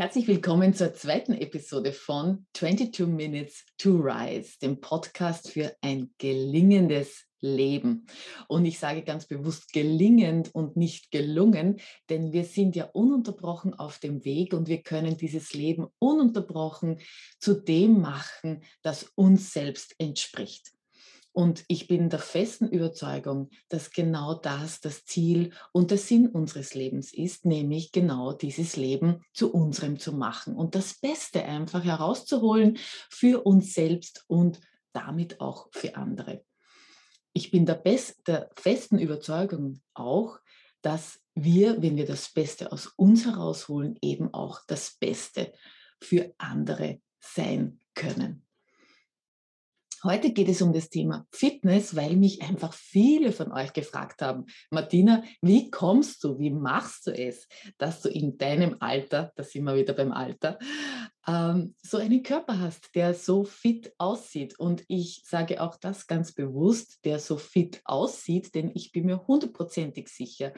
Herzlich willkommen zur zweiten Episode von 22 Minutes to Rise, dem Podcast für ein gelingendes Leben. Und ich sage ganz bewusst gelingend und nicht gelungen, denn wir sind ja ununterbrochen auf dem Weg und wir können dieses Leben ununterbrochen zu dem machen, das uns selbst entspricht. Und ich bin der festen Überzeugung, dass genau das das Ziel und der Sinn unseres Lebens ist, nämlich genau dieses Leben zu unserem zu machen und das Beste einfach herauszuholen für uns selbst und damit auch für andere. Ich bin der, Best, der festen Überzeugung auch, dass wir, wenn wir das Beste aus uns herausholen, eben auch das Beste für andere sein können. Heute geht es um das Thema Fitness, weil mich einfach viele von euch gefragt haben, Martina, wie kommst du, wie machst du es, dass du in deinem Alter, da sind wir wieder beim Alter, ähm, so einen Körper hast, der so fit aussieht. Und ich sage auch das ganz bewusst, der so fit aussieht, denn ich bin mir hundertprozentig sicher,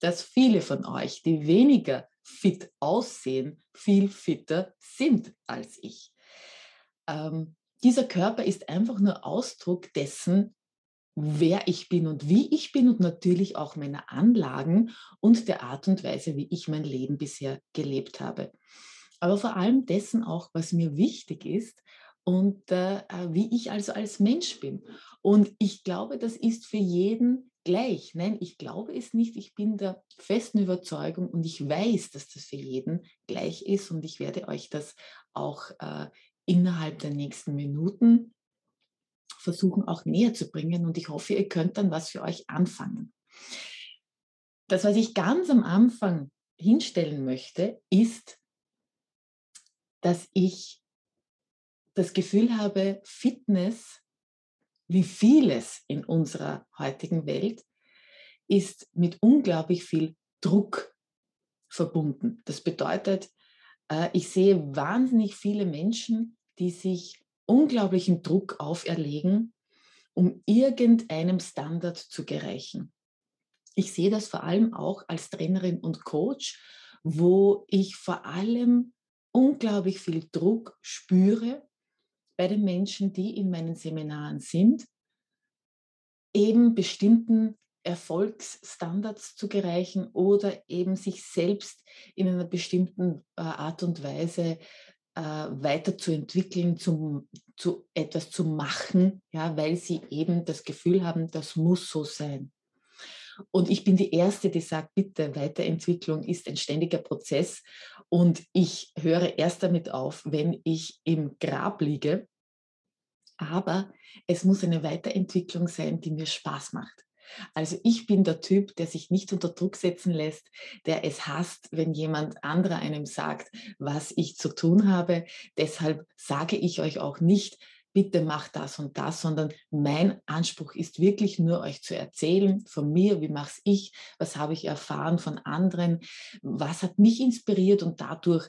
dass viele von euch, die weniger fit aussehen, viel fitter sind als ich. Ähm, dieser Körper ist einfach nur Ausdruck dessen, wer ich bin und wie ich bin und natürlich auch meiner Anlagen und der Art und Weise, wie ich mein Leben bisher gelebt habe. Aber vor allem dessen auch, was mir wichtig ist und äh, wie ich also als Mensch bin. Und ich glaube, das ist für jeden gleich. Nein, ich glaube es nicht. Ich bin der festen Überzeugung und ich weiß, dass das für jeden gleich ist und ich werde euch das auch äh, innerhalb der nächsten Minuten versuchen auch näher zu bringen und ich hoffe, ihr könnt dann was für euch anfangen. Das, was ich ganz am Anfang hinstellen möchte, ist, dass ich das Gefühl habe, Fitness, wie vieles in unserer heutigen Welt, ist mit unglaublich viel Druck verbunden. Das bedeutet, ich sehe wahnsinnig viele Menschen, die sich unglaublichen Druck auferlegen, um irgendeinem Standard zu gereichen. Ich sehe das vor allem auch als Trainerin und Coach, wo ich vor allem unglaublich viel Druck spüre bei den Menschen, die in meinen Seminaren sind, eben bestimmten Erfolgsstandards zu gereichen oder eben sich selbst in einer bestimmten äh, Art und Weise äh, weiterzuentwickeln, zum, zu etwas zu machen, ja, weil sie eben das Gefühl haben, das muss so sein. Und ich bin die Erste, die sagt, bitte, Weiterentwicklung ist ein ständiger Prozess. Und ich höre erst damit auf, wenn ich im Grab liege. Aber es muss eine Weiterentwicklung sein, die mir Spaß macht. Also ich bin der Typ, der sich nicht unter Druck setzen lässt, der es hasst, wenn jemand anderer einem sagt, was ich zu tun habe. Deshalb sage ich euch auch nicht, bitte macht das und das, sondern mein Anspruch ist wirklich nur euch zu erzählen von mir, wie mache ich, was habe ich erfahren von anderen, was hat mich inspiriert und dadurch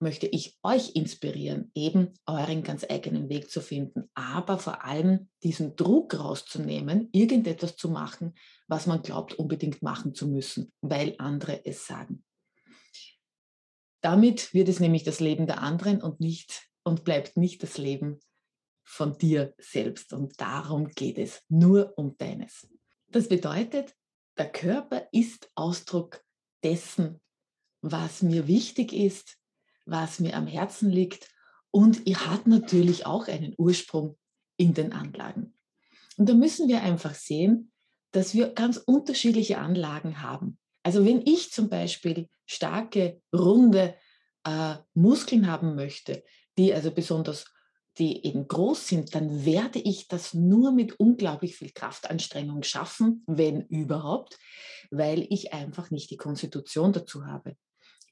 möchte ich euch inspirieren, eben euren ganz eigenen Weg zu finden, aber vor allem diesen Druck rauszunehmen, irgendetwas zu machen, was man glaubt unbedingt machen zu müssen, weil andere es sagen. Damit wird es nämlich das Leben der anderen und nicht und bleibt nicht das Leben von dir selbst. Und darum geht es, nur um deines. Das bedeutet, der Körper ist Ausdruck dessen, was mir wichtig ist, was mir am Herzen liegt und ihr hat natürlich auch einen Ursprung in den Anlagen. Und da müssen wir einfach sehen, dass wir ganz unterschiedliche Anlagen haben. Also wenn ich zum Beispiel starke, runde äh, Muskeln haben möchte, die also besonders, die eben groß sind, dann werde ich das nur mit unglaublich viel Kraftanstrengung schaffen, wenn überhaupt, weil ich einfach nicht die Konstitution dazu habe.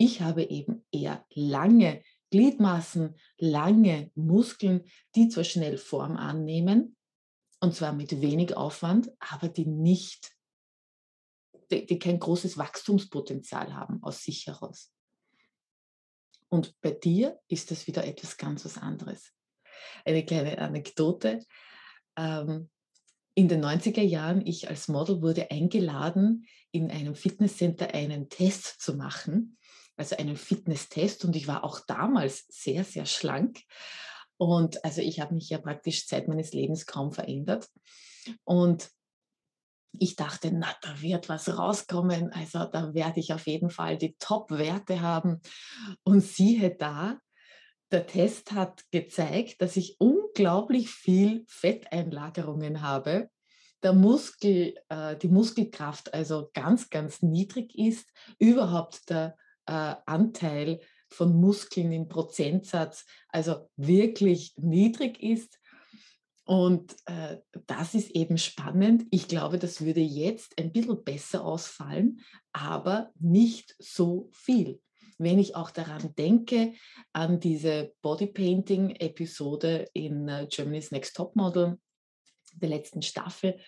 Ich habe eben eher lange Gliedmaßen, lange Muskeln, die zwar schnell Form annehmen, und zwar mit wenig Aufwand, aber die nicht, die, die kein großes Wachstumspotenzial haben aus sich heraus. Und bei dir ist das wieder etwas ganz was anderes. Eine kleine Anekdote. Ähm, in den 90er Jahren, ich als Model wurde eingeladen, in einem Fitnesscenter einen Test zu machen also einen Fitnesstest und ich war auch damals sehr, sehr schlank. Und also ich habe mich ja praktisch Zeit meines Lebens kaum verändert. Und ich dachte, na, da wird was rauskommen. Also da werde ich auf jeden Fall die Top-Werte haben. Und siehe da, der Test hat gezeigt, dass ich unglaublich viel Fetteinlagerungen habe. Der Muskel, äh, die Muskelkraft also ganz, ganz niedrig ist. Überhaupt der äh, Anteil von Muskeln im Prozentsatz also wirklich niedrig ist. Und äh, das ist eben spannend. Ich glaube, das würde jetzt ein bisschen besser ausfallen, aber nicht so viel. Wenn ich auch daran denke, an diese Bodypainting-Episode in uh, Germany's Next Top Model, der letzten Staffel,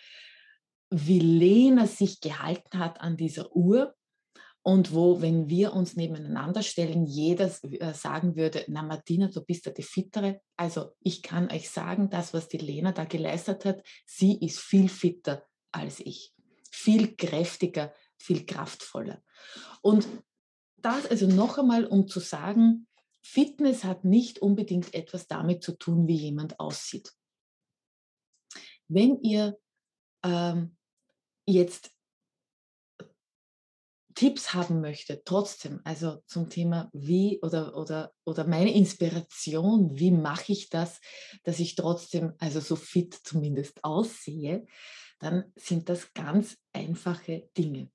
wie Lena sich gehalten hat an dieser Uhr und wo, wenn wir uns nebeneinander stellen, jeder äh, sagen würde, na Martina, du bist ja die Fittere. Also ich kann euch sagen, das, was die Lena da geleistet hat, sie ist viel fitter als ich, viel kräftiger, viel kraftvoller. Und das also noch einmal, um zu sagen, Fitness hat nicht unbedingt etwas damit zu tun, wie jemand aussieht. Wenn ihr ähm, jetzt Tipps haben möchte, trotzdem, also zum Thema wie oder, oder, oder meine Inspiration, wie mache ich das, dass ich trotzdem also so fit zumindest aussehe, dann sind das ganz einfache Dinge.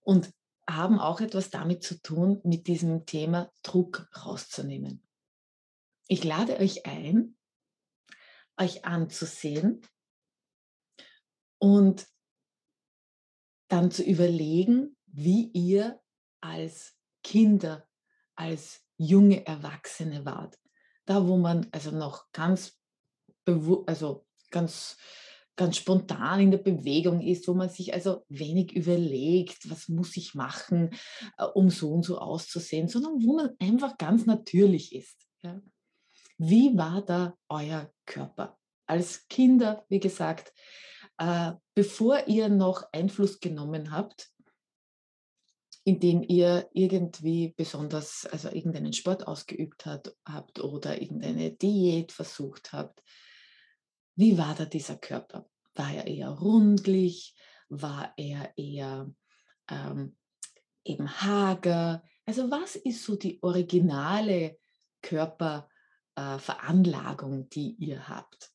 Und haben auch etwas damit zu tun, mit diesem Thema Druck rauszunehmen. Ich lade euch ein, euch anzusehen und dann zu überlegen, wie ihr als Kinder, als junge Erwachsene wart. Da, wo man also noch ganz, also ganz, ganz spontan in der Bewegung ist, wo man sich also wenig überlegt, was muss ich machen, äh, um so und so auszusehen, sondern wo man einfach ganz natürlich ist. Ja. Wie war da euer Körper? Als Kinder, wie gesagt, äh, bevor ihr noch Einfluss genommen habt, indem ihr irgendwie besonders, also irgendeinen Sport ausgeübt hat, habt oder irgendeine Diät versucht habt, wie war da dieser Körper? War er eher rundlich? War er eher ähm, eben hager? Also was ist so die originale Körperveranlagung, äh, die ihr habt?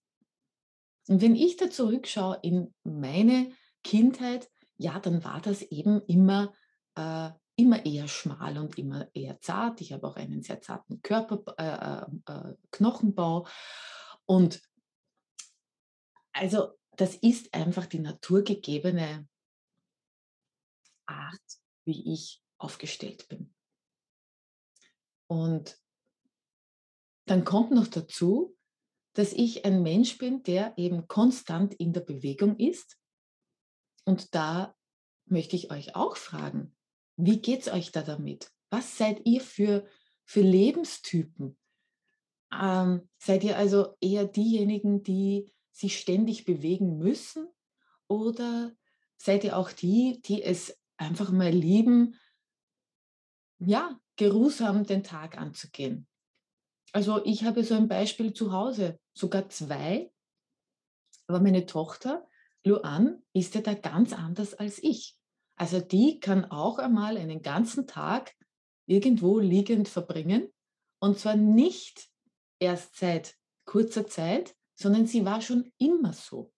Und wenn ich da zurückschaue in meine Kindheit, ja, dann war das eben immer, äh, immer eher schmal und immer eher zart. Ich habe auch einen sehr zarten Körper, äh, äh, äh, Knochenbau. Und also das ist einfach die naturgegebene Art, wie ich aufgestellt bin. Und dann kommt noch dazu, dass ich ein Mensch bin, der eben konstant in der Bewegung ist. Und da möchte ich euch auch fragen, wie geht es euch da damit? Was seid ihr für, für Lebenstypen? Ähm, seid ihr also eher diejenigen, die sich ständig bewegen müssen? Oder seid ihr auch die, die es einfach mal lieben, ja, geruhsam den Tag anzugehen? Also ich habe so ein Beispiel zu Hause, sogar zwei. Aber meine Tochter, Luan, ist ja da ganz anders als ich. Also die kann auch einmal einen ganzen Tag irgendwo liegend verbringen. Und zwar nicht erst seit kurzer Zeit, sondern sie war schon immer so.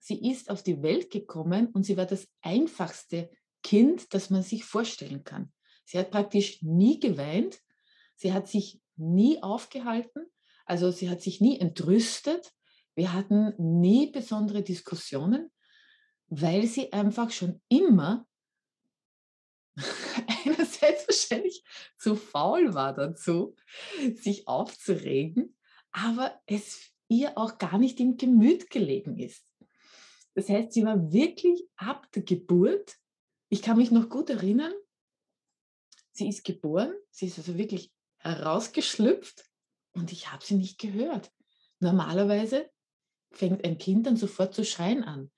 Sie ist auf die Welt gekommen und sie war das einfachste Kind, das man sich vorstellen kann. Sie hat praktisch nie geweint. Sie hat sich nie aufgehalten. Also sie hat sich nie entrüstet. Wir hatten nie besondere Diskussionen, weil sie einfach schon immer einerseits wahrscheinlich zu faul war dazu, sich aufzuregen, aber es ihr auch gar nicht im Gemüt gelegen ist. Das heißt, sie war wirklich ab der Geburt, ich kann mich noch gut erinnern, sie ist geboren, sie ist also wirklich herausgeschlüpft und ich habe sie nicht gehört. Normalerweise fängt ein Kind dann sofort zu schreien an.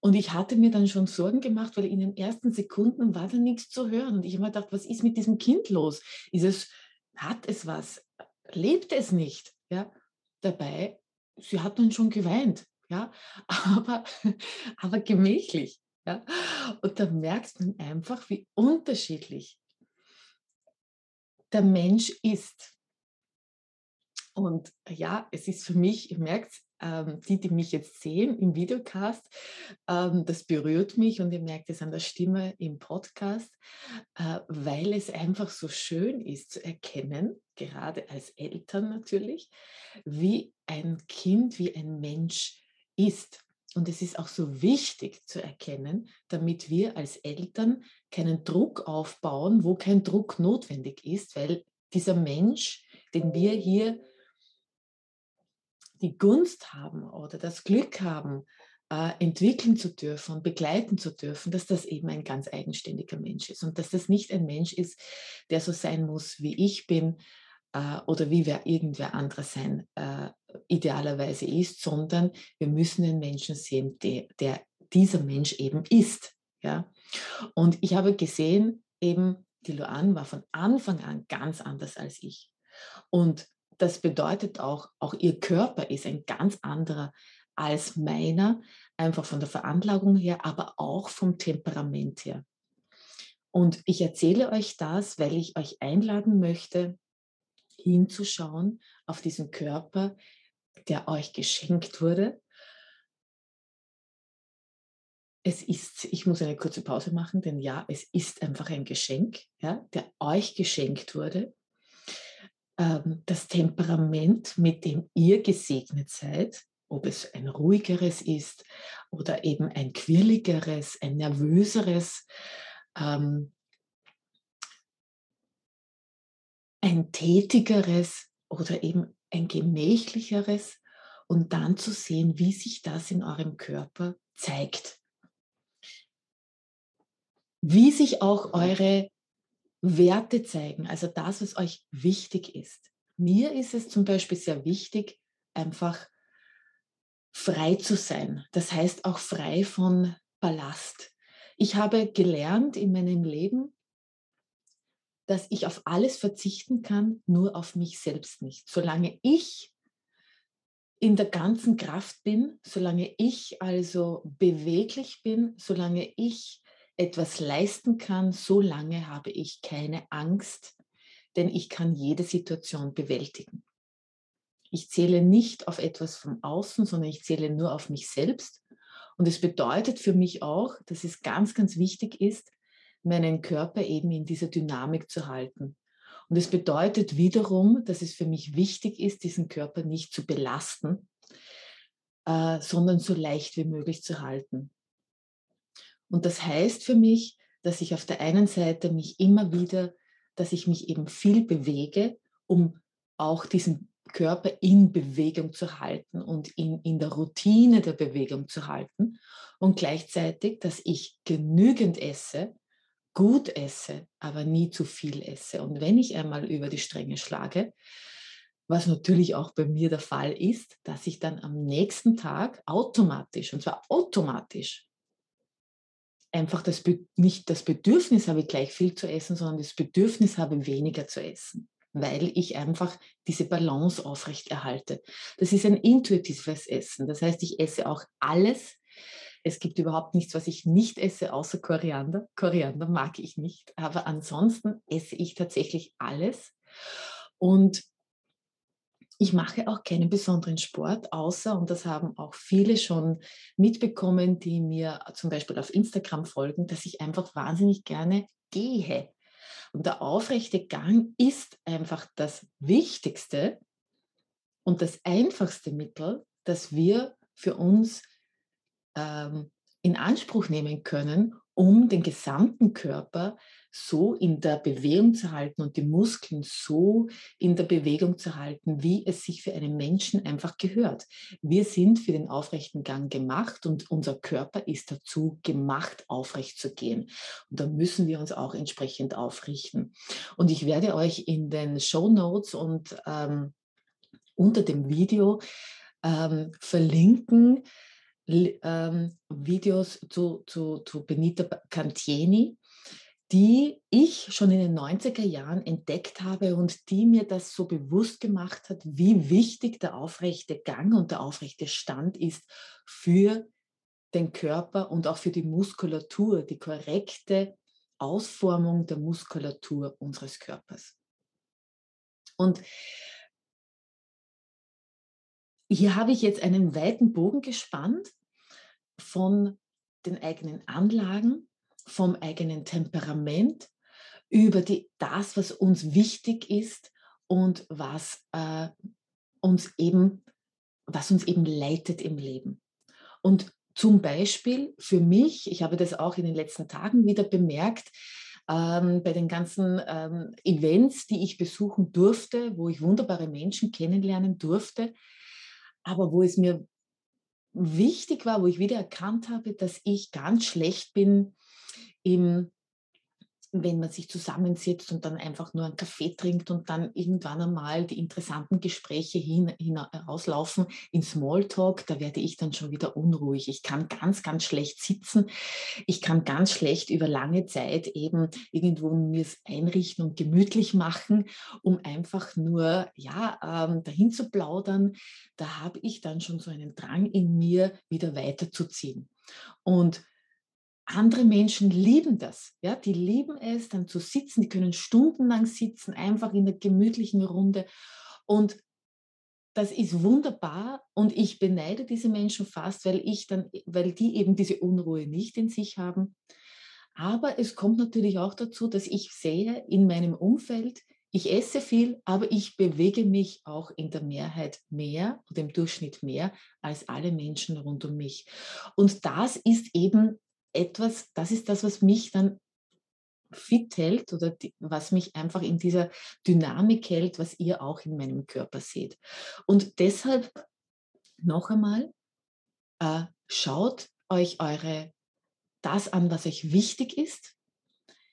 Und ich hatte mir dann schon Sorgen gemacht, weil in den ersten Sekunden war da nichts zu hören. Und ich habe mir gedacht, was ist mit diesem Kind los? Ist es, hat es was? Lebt es nicht? Ja, dabei, sie hat dann schon geweint, ja, aber, aber gemächlich. Ja? Und da merkt man einfach, wie unterschiedlich der Mensch ist. Und ja, es ist für mich, ihr merkt, ähm, die, die mich jetzt sehen im Videocast, ähm, das berührt mich und ihr merkt es an der Stimme im Podcast, äh, weil es einfach so schön ist zu erkennen, gerade als Eltern natürlich, wie ein Kind, wie ein Mensch ist. Und es ist auch so wichtig zu erkennen, damit wir als Eltern keinen Druck aufbauen, wo kein Druck notwendig ist, weil dieser Mensch, den wir hier die Gunst haben oder das Glück haben, äh, entwickeln zu dürfen und begleiten zu dürfen, dass das eben ein ganz eigenständiger Mensch ist. Und dass das nicht ein Mensch ist, der so sein muss, wie ich bin äh, oder wie wer irgendwer anderer sein äh, idealerweise ist, sondern wir müssen den Menschen sehen, der, der dieser Mensch eben ist. Ja? Und ich habe gesehen, eben die Luan war von Anfang an ganz anders als ich. Und das bedeutet auch, auch ihr Körper ist ein ganz anderer als meiner, einfach von der Veranlagung her, aber auch vom Temperament her. Und ich erzähle euch das, weil ich euch einladen möchte, hinzuschauen auf diesen Körper, der euch geschenkt wurde. Es ist, ich muss eine kurze Pause machen, denn ja, es ist einfach ein Geschenk, ja, der euch geschenkt wurde. Ähm, das Temperament, mit dem ihr gesegnet seid, ob es ein ruhigeres ist oder eben ein quirligeres, ein nervöseres, ähm, ein tätigeres oder eben ein gemächlicheres und dann zu sehen, wie sich das in eurem Körper zeigt. Wie sich auch eure Werte zeigen, also das, was euch wichtig ist. Mir ist es zum Beispiel sehr wichtig, einfach frei zu sein. Das heißt auch frei von Ballast. Ich habe gelernt in meinem Leben, dass ich auf alles verzichten kann, nur auf mich selbst nicht. Solange ich in der ganzen Kraft bin, solange ich also beweglich bin, solange ich etwas leisten kann, solange habe ich keine Angst, denn ich kann jede Situation bewältigen. Ich zähle nicht auf etwas von außen, sondern ich zähle nur auf mich selbst. Und es bedeutet für mich auch, dass es ganz, ganz wichtig ist, meinen Körper eben in dieser Dynamik zu halten. Und es bedeutet wiederum, dass es für mich wichtig ist, diesen Körper nicht zu belasten, äh, sondern so leicht wie möglich zu halten. Und das heißt für mich, dass ich auf der einen Seite mich immer wieder, dass ich mich eben viel bewege, um auch diesen Körper in Bewegung zu halten und in, in der Routine der Bewegung zu halten. Und gleichzeitig, dass ich genügend esse, gut esse, aber nie zu viel esse. Und wenn ich einmal über die Stränge schlage, was natürlich auch bei mir der Fall ist, dass ich dann am nächsten Tag automatisch, und zwar automatisch, einfach das, nicht das Bedürfnis habe, gleich viel zu essen, sondern das Bedürfnis habe, weniger zu essen, weil ich einfach diese Balance aufrechterhalte. Das ist ein intuitives Essen. Das heißt, ich esse auch alles, es gibt überhaupt nichts, was ich nicht esse, außer Koriander. Koriander mag ich nicht, aber ansonsten esse ich tatsächlich alles. Und ich mache auch keinen besonderen Sport, außer, und das haben auch viele schon mitbekommen, die mir zum Beispiel auf Instagram folgen, dass ich einfach wahnsinnig gerne gehe. Und der aufrechte Gang ist einfach das Wichtigste und das einfachste Mittel, das wir für uns ähm, in Anspruch nehmen können, um den gesamten Körper so in der Bewegung zu halten und die Muskeln so in der Bewegung zu halten, wie es sich für einen Menschen einfach gehört. Wir sind für den aufrechten Gang gemacht und unser Körper ist dazu gemacht, aufrecht zu gehen. Und da müssen wir uns auch entsprechend aufrichten. Und ich werde euch in den Show Notes und ähm, unter dem Video ähm, verlinken, ähm, Videos zu, zu, zu Benita Cantieni, die ich schon in den 90er Jahren entdeckt habe und die mir das so bewusst gemacht hat, wie wichtig der aufrechte Gang und der aufrechte Stand ist für den Körper und auch für die Muskulatur, die korrekte Ausformung der Muskulatur unseres Körpers. Und hier habe ich jetzt einen weiten Bogen gespannt von den eigenen Anlagen, vom eigenen Temperament, über die, das, was uns wichtig ist und was äh, uns eben, was uns eben leitet im Leben. Und zum Beispiel für mich, ich habe das auch in den letzten Tagen wieder bemerkt, ähm, bei den ganzen ähm, Events, die ich besuchen durfte, wo ich wunderbare Menschen kennenlernen durfte, aber wo es mir wichtig war, wo ich wieder erkannt habe, dass ich ganz schlecht bin im wenn man sich zusammensitzt und dann einfach nur einen Kaffee trinkt und dann irgendwann einmal die interessanten Gespräche hin, herauslaufen in Smalltalk, da werde ich dann schon wieder unruhig. Ich kann ganz, ganz schlecht sitzen. Ich kann ganz schlecht über lange Zeit eben irgendwo mir es einrichten und gemütlich machen, um einfach nur ja, ähm, dahin zu plaudern. Da habe ich dann schon so einen Drang in mir, wieder weiterzuziehen. Und andere Menschen lieben das. Ja? Die lieben es, dann zu sitzen. Die können stundenlang sitzen, einfach in der gemütlichen Runde. Und das ist wunderbar und ich beneide diese Menschen fast, weil ich dann, weil die eben diese Unruhe nicht in sich haben. Aber es kommt natürlich auch dazu, dass ich sehe in meinem Umfeld, ich esse viel, aber ich bewege mich auch in der Mehrheit mehr oder im Durchschnitt mehr als alle Menschen rund um mich. Und das ist eben etwas, das ist das, was mich dann fit hält oder die, was mich einfach in dieser Dynamik hält, was ihr auch in meinem Körper seht. Und deshalb noch einmal, äh, schaut euch eure das an, was euch wichtig ist,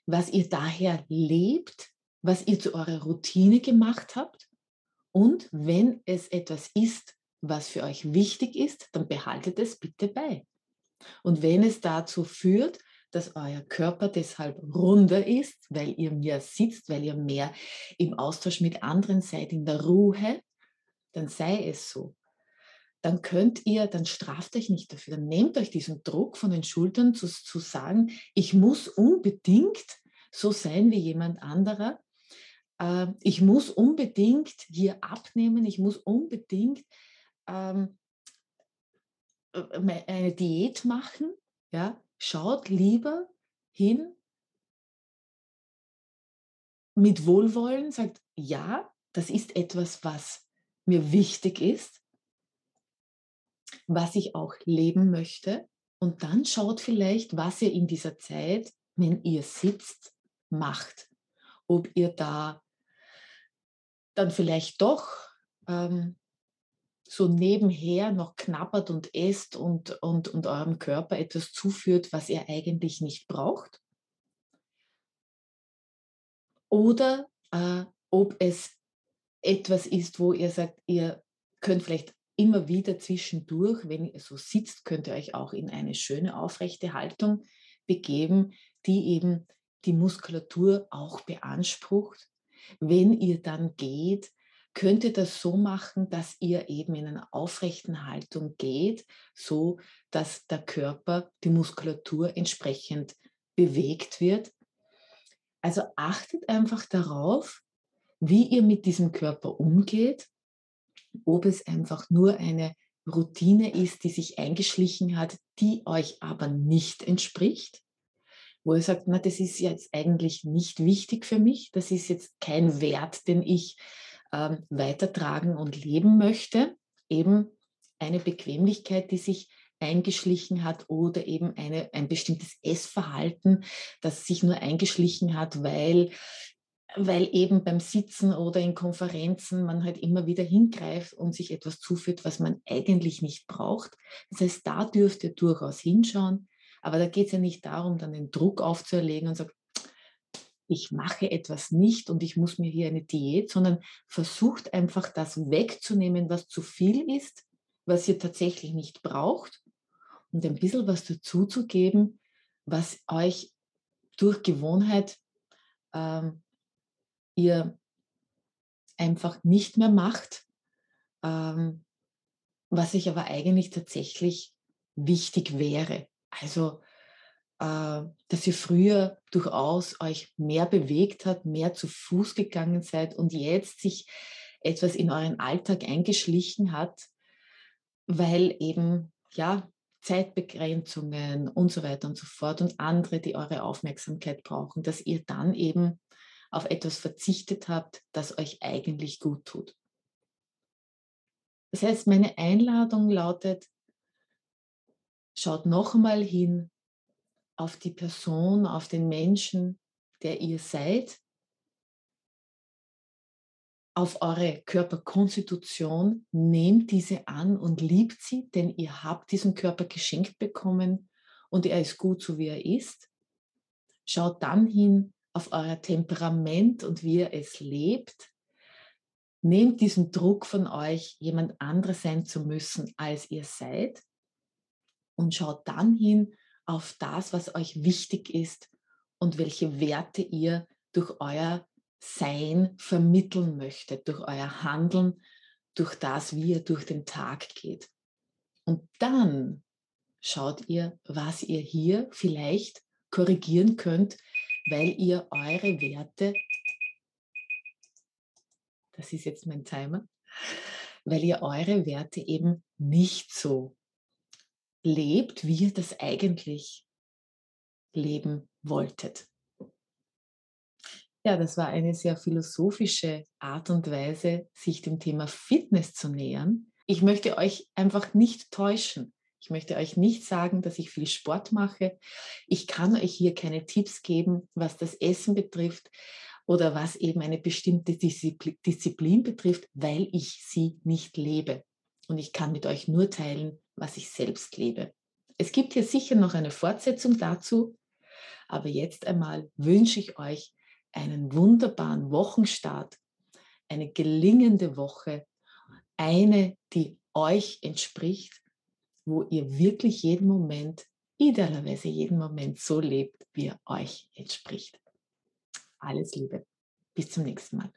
was ihr daher lebt, was ihr zu eurer Routine gemacht habt. Und wenn es etwas ist, was für euch wichtig ist, dann behaltet es bitte bei. Und wenn es dazu führt, dass euer Körper deshalb runder ist, weil ihr mehr sitzt, weil ihr mehr im Austausch mit anderen seid, in der Ruhe, dann sei es so. Dann könnt ihr, dann straft euch nicht dafür, dann nehmt euch diesen Druck von den Schultern zu, zu sagen, ich muss unbedingt so sein wie jemand anderer. Äh, ich muss unbedingt hier abnehmen, ich muss unbedingt ähm, äh, eine Diät machen, ja, schaut lieber hin mit Wohlwollen, sagt, ja, das ist etwas, was mir wichtig ist, was ich auch leben möchte. Und dann schaut vielleicht, was ihr in dieser Zeit, wenn ihr sitzt, macht. Ob ihr da dann vielleicht doch ähm, so nebenher noch knabbert und esst und, und, und eurem Körper etwas zuführt, was er eigentlich nicht braucht. Oder äh, ob es etwas ist, wo ihr sagt, ihr könnt vielleicht immer wieder zwischendurch, wenn ihr so sitzt, könnt ihr euch auch in eine schöne aufrechte Haltung begeben, die eben die Muskulatur auch beansprucht. Wenn ihr dann geht, könnt ihr das so machen, dass ihr eben in einer aufrechten Haltung geht, so dass der Körper, die Muskulatur entsprechend bewegt wird. Also achtet einfach darauf, wie ihr mit diesem Körper umgeht, ob es einfach nur eine Routine ist, die sich eingeschlichen hat, die euch aber nicht entspricht, wo ihr sagt, na, das ist jetzt eigentlich nicht wichtig für mich, das ist jetzt kein Wert, den ich ähm, weitertragen und leben möchte. Eben eine Bequemlichkeit, die sich eingeschlichen hat oder eben eine, ein bestimmtes Essverhalten, das sich nur eingeschlichen hat, weil, weil eben beim Sitzen oder in Konferenzen man halt immer wieder hingreift und sich etwas zuführt, was man eigentlich nicht braucht. Das heißt, da dürft ihr durchaus hinschauen, aber da geht es ja nicht darum, dann den Druck aufzuerlegen und sagen, ich mache etwas nicht und ich muss mir hier eine Diät, sondern versucht einfach das wegzunehmen, was zu viel ist, was ihr tatsächlich nicht braucht und ein bisschen was dazuzugeben, was euch durch Gewohnheit ähm, ihr einfach nicht mehr macht, ähm, was ich aber eigentlich tatsächlich wichtig wäre. Also, dass ihr früher durchaus euch mehr bewegt habt, mehr zu Fuß gegangen seid und jetzt sich etwas in euren Alltag eingeschlichen hat, weil eben, ja, Zeitbegrenzungen und so weiter und so fort und andere, die eure Aufmerksamkeit brauchen, dass ihr dann eben auf etwas verzichtet habt, das euch eigentlich gut tut. Das heißt, meine Einladung lautet, schaut noch einmal hin auf die Person, auf den Menschen, der ihr seid, auf eure Körperkonstitution, nehmt diese an und liebt sie, denn ihr habt diesen Körper geschenkt bekommen und er ist gut so wie er ist. Schaut dann hin auf euer Temperament und wie ihr es lebt Nehmt diesen Druck von euch, jemand anderes sein zu müssen, als ihr seid. Und schaut dann hin auf das, was euch wichtig ist und welche Werte ihr durch euer Sein vermitteln möchtet, durch euer Handeln, durch das, wie ihr durch den Tag geht. Und dann schaut ihr, was ihr hier vielleicht korrigieren könnt, weil ihr eure Werte das ist jetzt mein Timer, weil ihr eure Werte eben nicht so lebt, wie ihr das eigentlich leben wolltet. Ja, das war eine sehr philosophische Art und Weise, sich dem Thema Fitness zu nähern. Ich möchte euch einfach nicht täuschen. Ich möchte euch nicht sagen, dass ich viel Sport mache. Ich kann euch hier keine Tipps geben, was das Essen betrifft oder was eben eine bestimmte Disziplin betrifft, weil ich sie nicht lebe. Und ich kann mit euch nur teilen, was ich selbst lebe. Es gibt hier sicher noch eine Fortsetzung dazu, aber jetzt einmal wünsche ich euch einen wunderbaren Wochenstart, eine gelingende Woche, eine, die euch entspricht, wo ihr wirklich jeden Moment, idealerweise jeden Moment so lebt, wie er euch entspricht. Alles Liebe. Bis zum nächsten Mal.